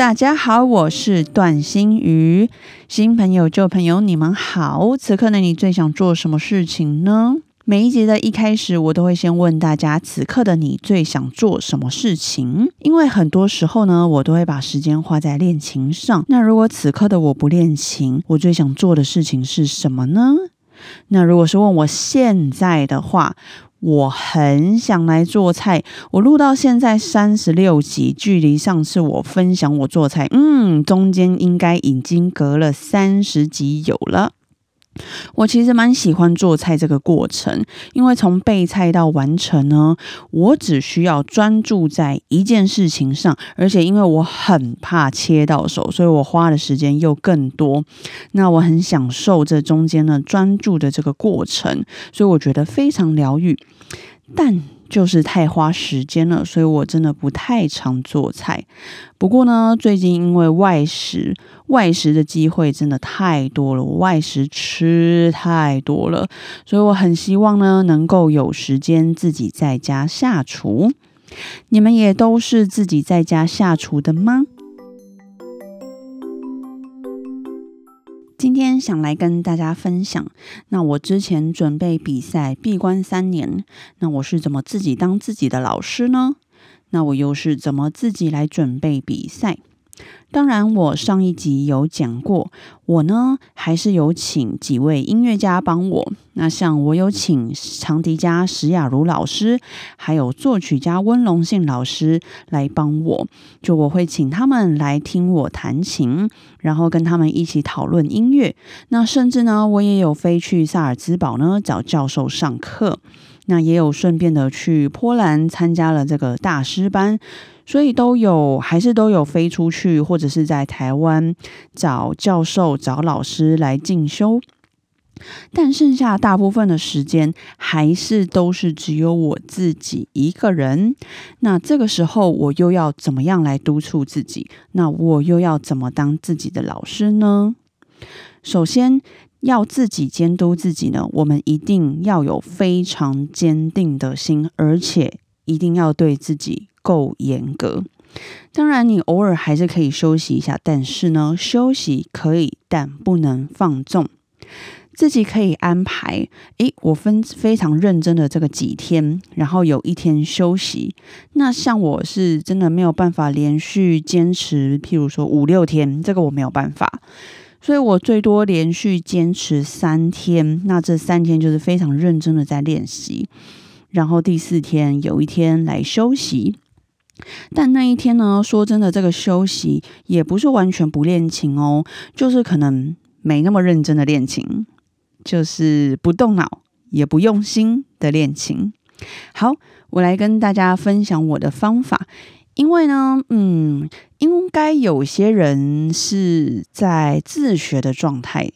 大家好，我是段心瑜。新朋友、旧朋友，你们好。此刻的你最想做什么事情呢？每一集的一开始，我都会先问大家：此刻的你最想做什么事情？因为很多时候呢，我都会把时间花在练琴上。那如果此刻的我不练琴，我最想做的事情是什么呢？那如果是问我现在的话，我很想来做菜。我录到现在三十六集，距离上次我分享我做菜，嗯，中间应该已经隔了三十集有了。我其实蛮喜欢做菜这个过程，因为从备菜到完成呢，我只需要专注在一件事情上，而且因为我很怕切到手，所以我花的时间又更多。那我很享受这中间呢专注的这个过程，所以我觉得非常疗愈。但就是太花时间了，所以我真的不太常做菜。不过呢，最近因为外食，外食的机会真的太多了，外食吃太多了，所以我很希望呢，能够有时间自己在家下厨。你们也都是自己在家下厨的吗？今天想来跟大家分享，那我之前准备比赛闭关三年，那我是怎么自己当自己的老师呢？那我又是怎么自己来准备比赛？当然，我上一集有讲过，我呢还是有请几位音乐家帮我。那像我有请长笛家石雅茹老师，还有作曲家温龙信老师来帮我。就我会请他们来听我弹琴，然后跟他们一起讨论音乐。那甚至呢，我也有飞去萨尔兹堡呢找教授上课。那也有顺便的去波兰参加了这个大师班。所以都有，还是都有飞出去，或者是在台湾找教授、找老师来进修。但剩下大部分的时间，还是都是只有我自己一个人。那这个时候，我又要怎么样来督促自己？那我又要怎么当自己的老师呢？首先要自己监督自己呢，我们一定要有非常坚定的心，而且一定要对自己。够严格，当然你偶尔还是可以休息一下，但是呢，休息可以，但不能放纵。自己可以安排，诶，我分非常认真的这个几天，然后有一天休息。那像我是真的没有办法连续坚持，譬如说五六天，这个我没有办法，所以我最多连续坚持三天。那这三天就是非常认真的在练习，然后第四天有一天来休息。但那一天呢？说真的，这个休息也不是完全不练琴哦，就是可能没那么认真的练琴，就是不动脑也不用心的练琴。好，我来跟大家分享我的方法，因为呢，嗯，应该有些人是在自学的状态，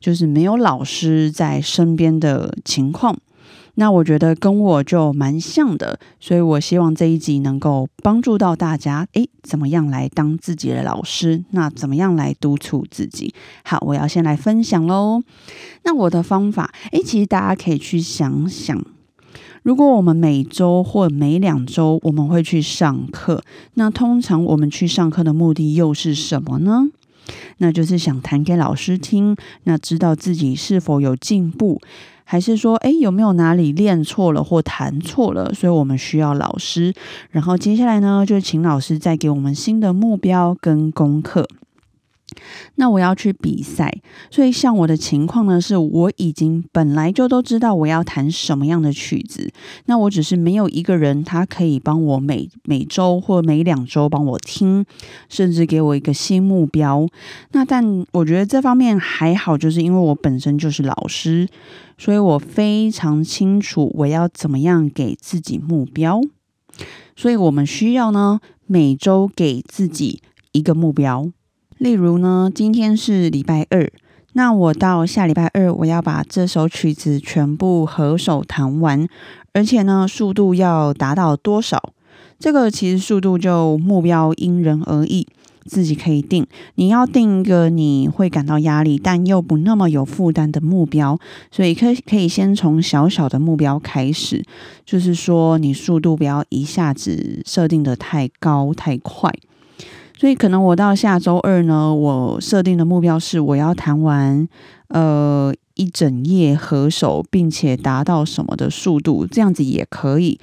就是没有老师在身边的情况。那我觉得跟我就蛮像的，所以我希望这一集能够帮助到大家。诶，怎么样来当自己的老师？那怎么样来督促自己？好，我要先来分享喽。那我的方法，诶，其实大家可以去想想，如果我们每周或每两周我们会去上课，那通常我们去上课的目的又是什么呢？那就是想弹给老师听，那知道自己是否有进步。还是说，哎，有没有哪里练错了或弹错了？所以我们需要老师。然后接下来呢，就请老师再给我们新的目标跟功课。那我要去比赛，所以像我的情况呢，是我已经本来就都知道我要弹什么样的曲子，那我只是没有一个人他可以帮我每每周或每两周帮我听，甚至给我一个新目标。那但我觉得这方面还好，就是因为我本身就是老师，所以我非常清楚我要怎么样给自己目标。所以我们需要呢，每周给自己一个目标。例如呢，今天是礼拜二，那我到下礼拜二我要把这首曲子全部合手弹完，而且呢，速度要达到多少？这个其实速度就目标因人而异。自己可以定，你要定一个你会感到压力，但又不那么有负担的目标。所以可可以先从小小的目标开始，就是说你速度不要一下子设定的太高太快。所以可能我到下周二呢，我设定的目标是我要弹完呃一整夜合手，并且达到什么的速度，这样子也可以。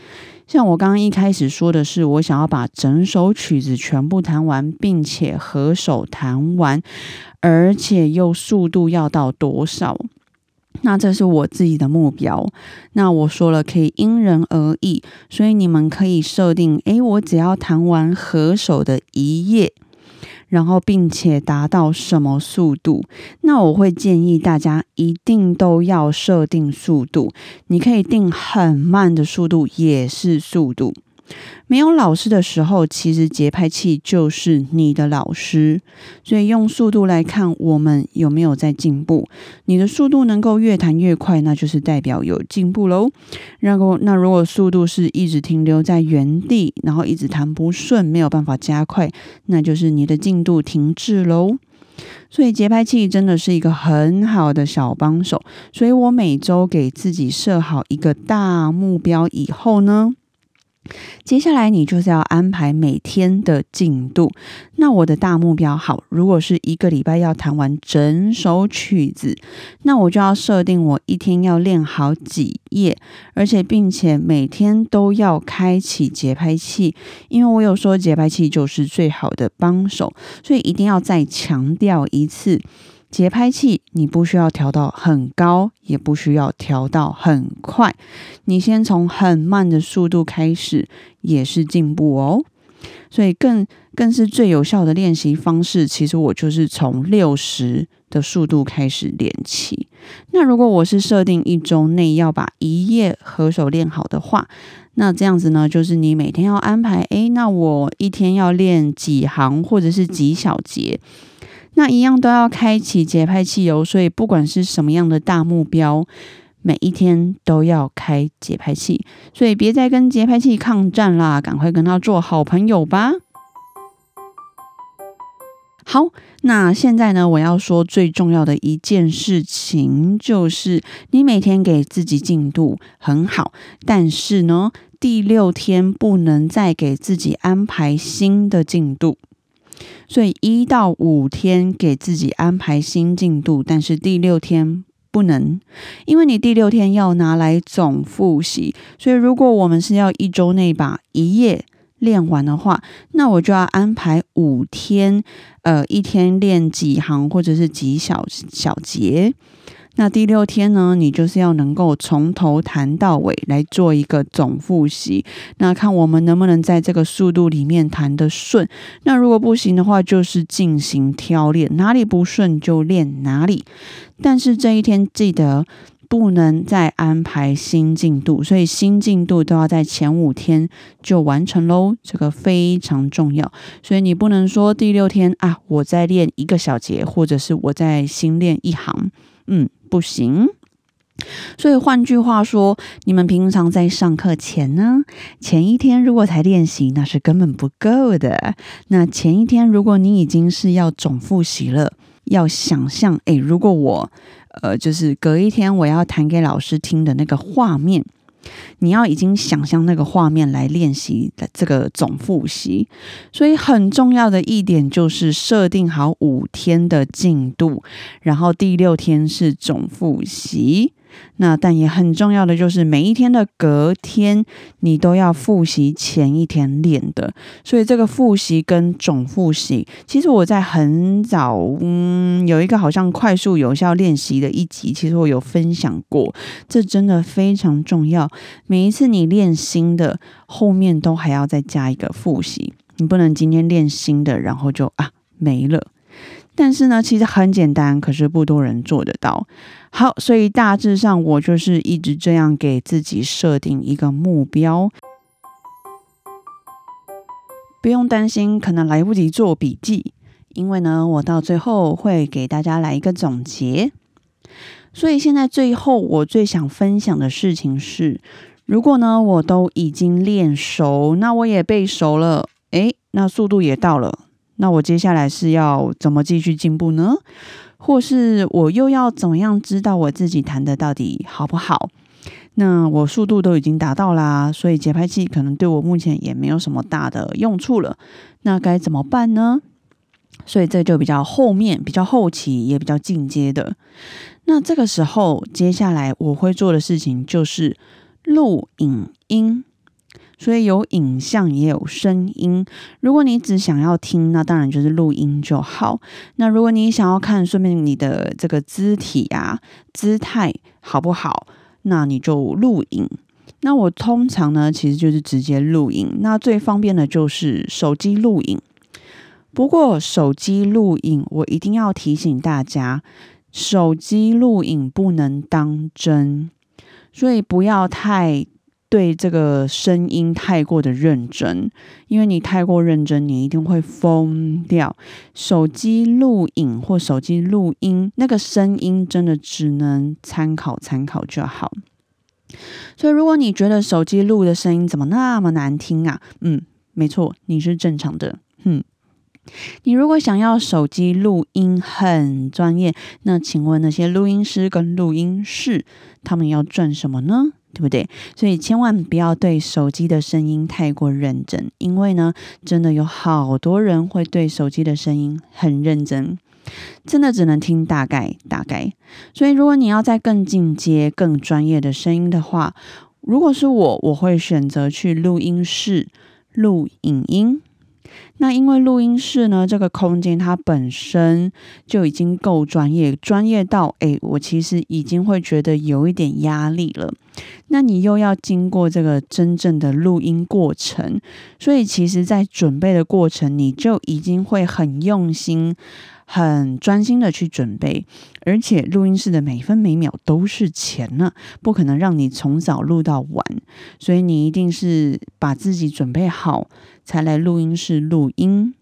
像我刚刚一开始说的是，我想要把整首曲子全部弹完，并且合手弹完，而且又速度要到多少？那这是我自己的目标。那我说了，可以因人而异，所以你们可以设定：诶，我只要弹完合手的一页。然后，并且达到什么速度？那我会建议大家一定都要设定速度。你可以定很慢的速度，也是速度。没有老师的时候，其实节拍器就是你的老师。所以用速度来看，我们有没有在进步？你的速度能够越弹越快，那就是代表有进步喽。然后，那如果速度是一直停留在原地，然后一直弹不顺，没有办法加快，那就是你的进度停滞喽。所以节拍器真的是一个很好的小帮手。所以我每周给自己设好一个大目标以后呢？接下来你就是要安排每天的进度。那我的大目标好，如果是一个礼拜要弹完整首曲子，那我就要设定我一天要练好几页，而且并且每天都要开启节拍器，因为我有说节拍器就是最好的帮手，所以一定要再强调一次。节拍器你不需要调到很高，也不需要调到很快，你先从很慢的速度开始也是进步哦。所以更更是最有效的练习方式，其实我就是从六十的速度开始练起。那如果我是设定一周内要把一页合手练好的话，那这样子呢，就是你每天要安排，诶，那我一天要练几行或者是几小节。那一样都要开启节拍器哦，所以不管是什么样的大目标，每一天都要开节拍器，所以别再跟节拍器抗战啦，赶快跟他做好朋友吧。好，那现在呢，我要说最重要的一件事情，就是你每天给自己进度很好，但是呢，第六天不能再给自己安排新的进度。所以一到五天给自己安排新进度，但是第六天不能，因为你第六天要拿来总复习。所以如果我们是要一周内把一页练完的话，那我就要安排五天，呃，一天练几行或者是几小小节。那第六天呢，你就是要能够从头弹到尾来做一个总复习。那看我们能不能在这个速度里面弹得顺。那如果不行的话，就是进行挑练，哪里不顺就练哪里。但是这一天记得不能再安排新进度，所以新进度都要在前五天就完成喽。这个非常重要，所以你不能说第六天啊，我在练一个小节，或者是我在新练一行，嗯。不行，所以换句话说，你们平常在上课前呢，前一天如果才练习，那是根本不够的。那前一天如果你已经是要总复习了，要想象，诶，如果我，呃，就是隔一天我要弹给老师听的那个画面。你要已经想象那个画面来练习这个总复习，所以很重要的一点就是设定好五天的进度，然后第六天是总复习。那但也很重要的就是每一天的隔天，你都要复习前一天练的。所以这个复习跟总复习，其实我在很早，嗯，有一个好像快速有效练习的一集，其实我有分享过。这真的非常重要。每一次你练新的，后面都还要再加一个复习。你不能今天练新的，然后就啊没了。但是呢，其实很简单，可是不多人做得到。好，所以大致上我就是一直这样给自己设定一个目标。不用担心可能来不及做笔记，因为呢，我到最后会给大家来一个总结。所以现在最后我最想分享的事情是，如果呢我都已经练熟，那我也背熟了，诶，那速度也到了，那我接下来是要怎么继续进步呢？或是我又要怎么样知道我自己弹的到底好不好？那我速度都已经达到啦，所以节拍器可能对我目前也没有什么大的用处了。那该怎么办呢？所以这就比较后面、比较后期也比较进阶的。那这个时候，接下来我会做的事情就是录影音，所以有影像也有声音。如果你只想要听，那当然就是录音就好。那如果你想要看，顺便你的这个肢体啊、姿态好不好，那你就录影。那我通常呢，其实就是直接录影。那最方便的就是手机录影。不过手机录影，我一定要提醒大家。手机录影不能当真，所以不要太对这个声音太过的认真，因为你太过认真，你一定会疯掉。手机录影或手机录音，那个声音真的只能参考参考就好。所以，如果你觉得手机录的声音怎么那么难听啊？嗯，没错，你是正常的。嗯。你如果想要手机录音很专业，那请问那些录音师跟录音室，他们要赚什么呢？对不对？所以千万不要对手机的声音太过认真，因为呢，真的有好多人会对手机的声音很认真，真的只能听大概大概。所以如果你要在更进阶、更专业的声音的话，如果是我，我会选择去录音室录影音。那因为录音室呢，这个空间它本身就已经够专业，专业到诶，我其实已经会觉得有一点压力了。那你又要经过这个真正的录音过程，所以其实，在准备的过程，你就已经会很用心。很专心的去准备，而且录音室的每分每秒都是钱呢，不可能让你从早录到晚，所以你一定是把自己准备好才来录音室录音。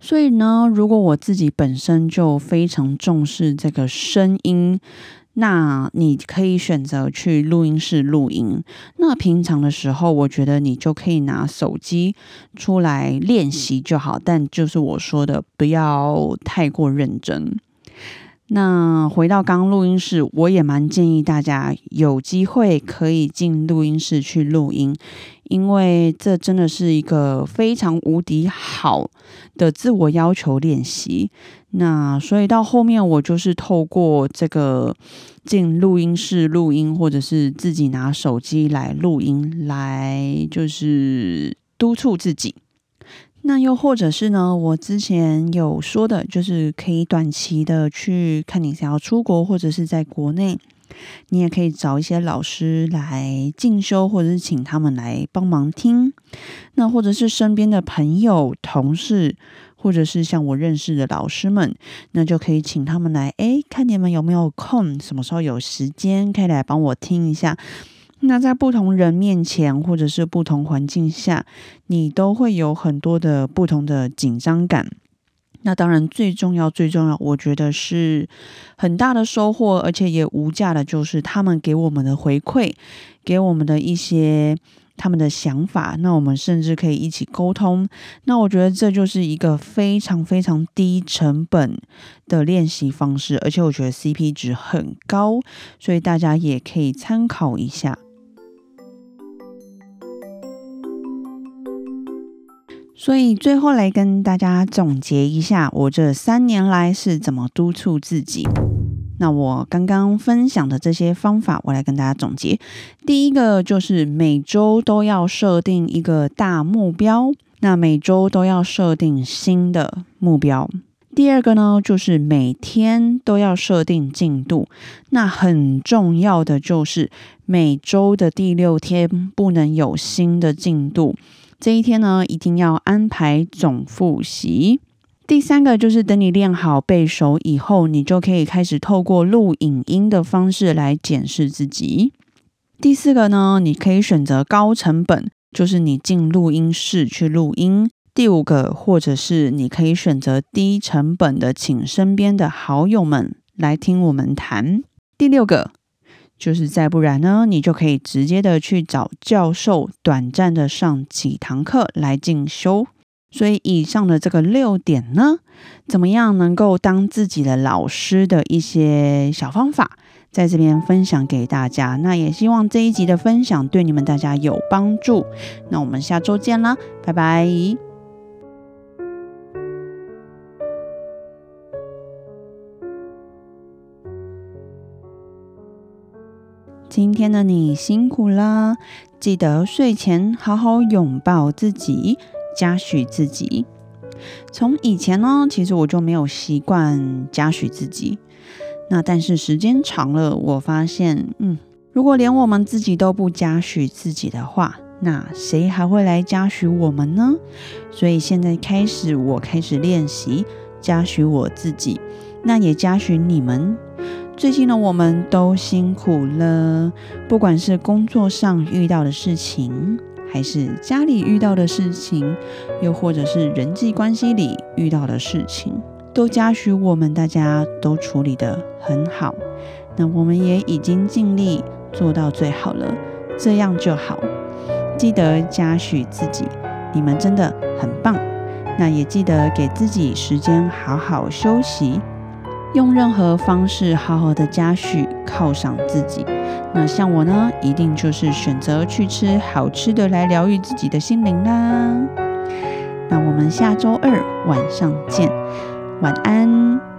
所以呢，如果我自己本身就非常重视这个声音。那你可以选择去录音室录音。那平常的时候，我觉得你就可以拿手机出来练习就好。但就是我说的，不要太过认真。那回到刚录音室，我也蛮建议大家有机会可以进录音室去录音，因为这真的是一个非常无敌好的自我要求练习。那所以到后面，我就是透过这个进录音室录音，或者是自己拿手机来录音，来就是督促自己。那又或者是呢？我之前有说的，就是可以短期的去看你想要出国，或者是在国内，你也可以找一些老师来进修，或者是请他们来帮忙听。那或者是身边的朋友、同事，或者是像我认识的老师们，那就可以请他们来，诶，看你们有没有空，什么时候有时间，可以来帮我听一下。那在不同人面前，或者是不同环境下，你都会有很多的不同的紧张感。那当然，最重要、最重要，我觉得是很大的收获，而且也无价的，就是他们给我们的回馈，给我们的一些他们的想法。那我们甚至可以一起沟通。那我觉得这就是一个非常非常低成本的练习方式，而且我觉得 CP 值很高，所以大家也可以参考一下。所以最后来跟大家总结一下，我这三年来是怎么督促自己。那我刚刚分享的这些方法，我来跟大家总结。第一个就是每周都要设定一个大目标，那每周都要设定新的目标。第二个呢，就是每天都要设定进度。那很重要的就是每周的第六天不能有新的进度。这一天呢，一定要安排总复习。第三个就是等你练好背熟以后，你就可以开始透过录影音的方式来检视自己。第四个呢，你可以选择高成本，就是你进录音室去录音。第五个，或者是你可以选择低成本的，请身边的好友们来听我们谈。第六个，就是再不然呢，你就可以直接的去找教授，短暂的上几堂课来进修。所以以上的这个六点呢，怎么样能够当自己的老师的一些小方法，在这边分享给大家。那也希望这一集的分享对你们大家有帮助。那我们下周见啦，拜拜。今天的你辛苦了，记得睡前好好拥抱自己。嘉许自己。从以前呢，其实我就没有习惯嘉许自己。那但是时间长了，我发现，嗯，如果连我们自己都不嘉许自己的话，那谁还会来嘉许我们呢？所以现在开始，我开始练习嘉许我自己，那也嘉许你们。最近呢，我们都辛苦了，不管是工作上遇到的事情。还是家里遇到的事情，又或者是人际关系里遇到的事情，都嘉许我们大家都处理得很好。那我们也已经尽力做到最好了，这样就好。记得嘉许自己，你们真的很棒。那也记得给自己时间好好休息。用任何方式好好的嘉许犒赏自己，那像我呢，一定就是选择去吃好吃的来疗愈自己的心灵啦。那我们下周二晚上见，晚安。